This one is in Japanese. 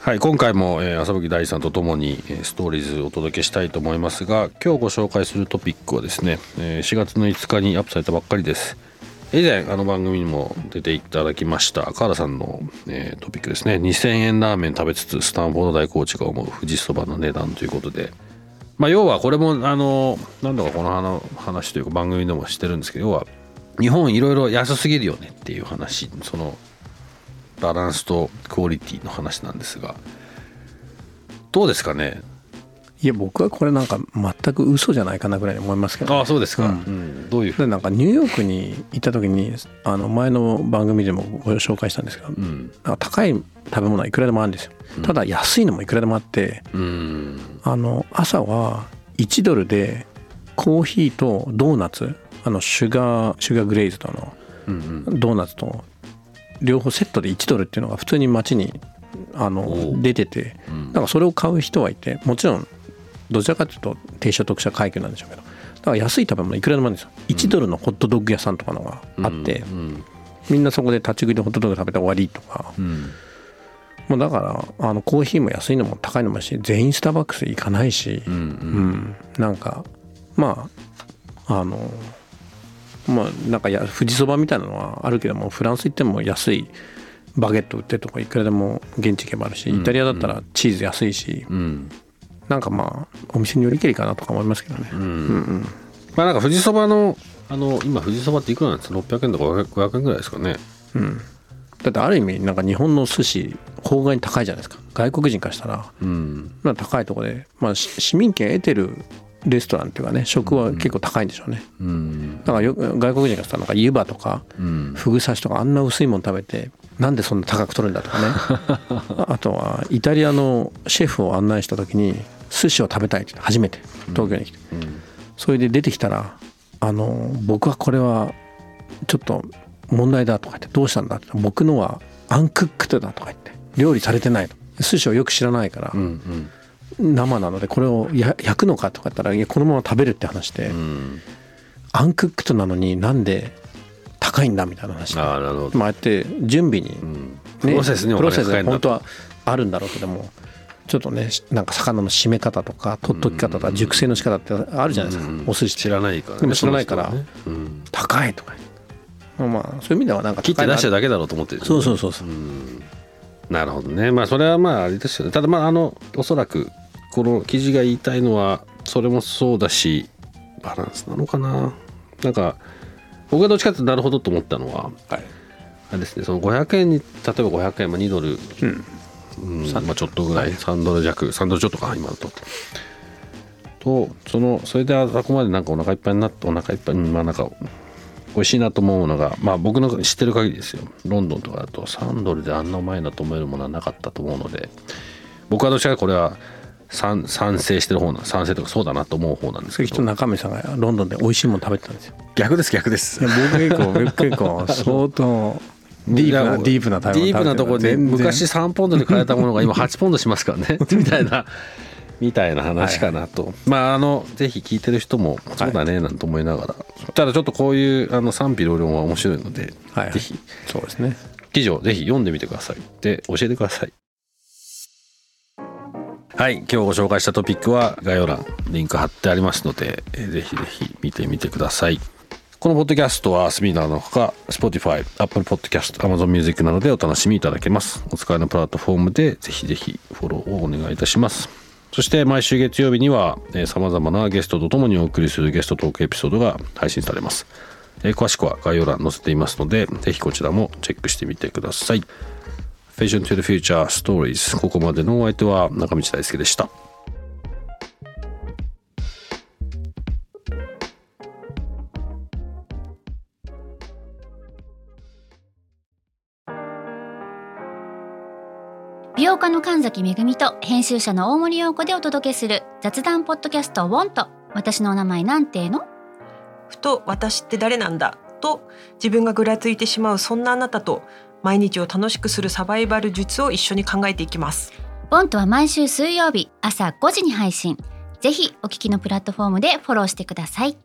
はい、今回も、えー、朝吹大さんとともに、えー、ストーリーズをお届けしたいと思いますが今日ご紹介するトピックはですね、えー、4月の5日にアップされたばっかりです。以前あの番組にも出ていただきました川田さんの、えー、トピックですね。2000円ラーメン食べつつスタンフォード大コーチが思う富士そばの値段ということで。まあ要はこれもあの何度かこの話というか番組でもしてるんですけど要は日本いろいろ安すぎるよねっていう話そのバランスとクオリティの話なんですがどうですかね？いや僕はこれなんか全く嘘じゃないかなぐらいに思いますけど、ね、ああそうですか、うん。うん、どういうでなんかニューヨークに行った時にあの前の番組でもご紹介したんですけど、うん、高い食べ物はいくらでもあるんですよ、うん、ただ安いのもいくらでもあって、うん、あの朝は1ドルでコーヒーとドーナツあのシュガーシュガーグレイズとのドーナツと両方セットで1ドルっていうのが普通に街にあの出ててだからそれを買う人はいてもちろんどちらかというと低所得者階級なんでしょうけどだから安い食べ物いくらでもあるんですよ。1ドルのホットドッグ屋さんとかのがあってみんなそこで立ち食いでホットドッグ食べて終わりとか。もうだからあのコーヒーも安いのも高いのもし全員スターバックス行かないしうん。なんかまああのまあなんかや富士そばみたいなのはあるけどもフランス行っても安いバゲット売ってるとかいくらでも現地行けばあるしイタリアだったらチーズ安いし、うん、なんかまあお店によりけりかなとか思いますけどね、うん、うんうん。まあなんか富士そばのあの今富士そばっていくらなんですか？600円とか500円ぐらいですかね。うん。だってある意味なんか日本の寿司法外に高いじゃないですか。外国人からしたら、うん、まあ高いところで、まあ、市民権得てるレストランっていうかね食は結構高いんでしょうね、うん、だからよ外国人がさなんか湯葉とか、ふぐ刺しとかあんな薄いもの食べてなんでそんな高く取るんだとかね。あとはイタリアのシェフを案内した時に寿司を食べたいって初めて東京に来て、うん、それで出てきたらあの僕はこれはちょっと問題だとか言ってどうしたんだって僕のは uncooked だとか言って料理されてない寿司をよく知らないから、うんうん生なのでこれを焼くのかとか言ったらいやこのまま食べるって話で、うん、 uncooked なのになんで高いんだみたいな話。あなるほど、まあ、やって準備に、ね、プロセスにプロセス本当はあるんだろうけどもちょっとねなんか魚の締め方とか取っとき方とか熟成の仕方ってあるじゃないですか、お寿司知らないから、でも知らないから、高いとかまあそういう意味ではなんか切って出しただけだろうと思ってる、そうそうそうそう、なるほどね。まあそれはまああれですよね。ただまああのおそらくこの記事が言いたいのはそれもそうだしバランスなのかな？なんか僕がどっちかってなるほどと思ったのは、はい、あれですねその500円に例えば500円、まあ、2ドル、うん。うんまあ、ちょっとぐらい、はい、3ドル弱3ドルちょっとか今だと。とそのそれであそこまでなんかお腹いっぱいになってお腹いっぱいまあなんか美味しいなと思うのがまあ僕の知ってる限りですよ。ロンドンとかだと3ドルであんなうまいなと思えるものはなかったと思うので僕はどちらかこれは賛賛成してる方な賛成とかそうだなと思う方なんですけど。きっと中身さんがロンドンで美味しいもの食べてたんですよ。逆です逆です。僕結構結構相当 ディープなディープなディープなところで昔3ポンドで買えたものが今8ポンドしますからね。みたいな。みたいな話かなと、はい。はい、まああのぜひ聞いてる人もそうだねなんて思いながら、はい、ただちょっとこういうあの賛否両論は面白いので、はい、ぜひ。そうですね。記事をぜひ読んでみてください。で教えてくださいはい今日ご紹介したトピックは概要欄リンク貼ってありますのでぜひぜひ見てみてください。このポッドキャストはスミナーのほか Spotify、Apple Podcast、Amazon Music などでお楽しみいただけます。お使いのプラットフォームでぜひぜひフォローをお願いいたします。そして毎週月曜日にはさまざまなゲストとともにお送りするゲストトークエピソードが配信されます、え詳しくは概要欄載せていますのでぜひこちらもチェックしてみてください。Vision to the Future Stories ここまでのお相手は中道大輔でした。美容家の神崎めぐみと編集者の大森洋子でお届けする雑談ポッドキャスト「ウォンと私のお名前なんての?ふと私って誰なんだ？と自分がぐらついてしまうそんなあなたと毎日を楽しくするサバイバル術を一緒に考えていきます。ボンとは毎週水曜日朝5時に配信。ぜひお聞きのプラットフォームでフォローしてください。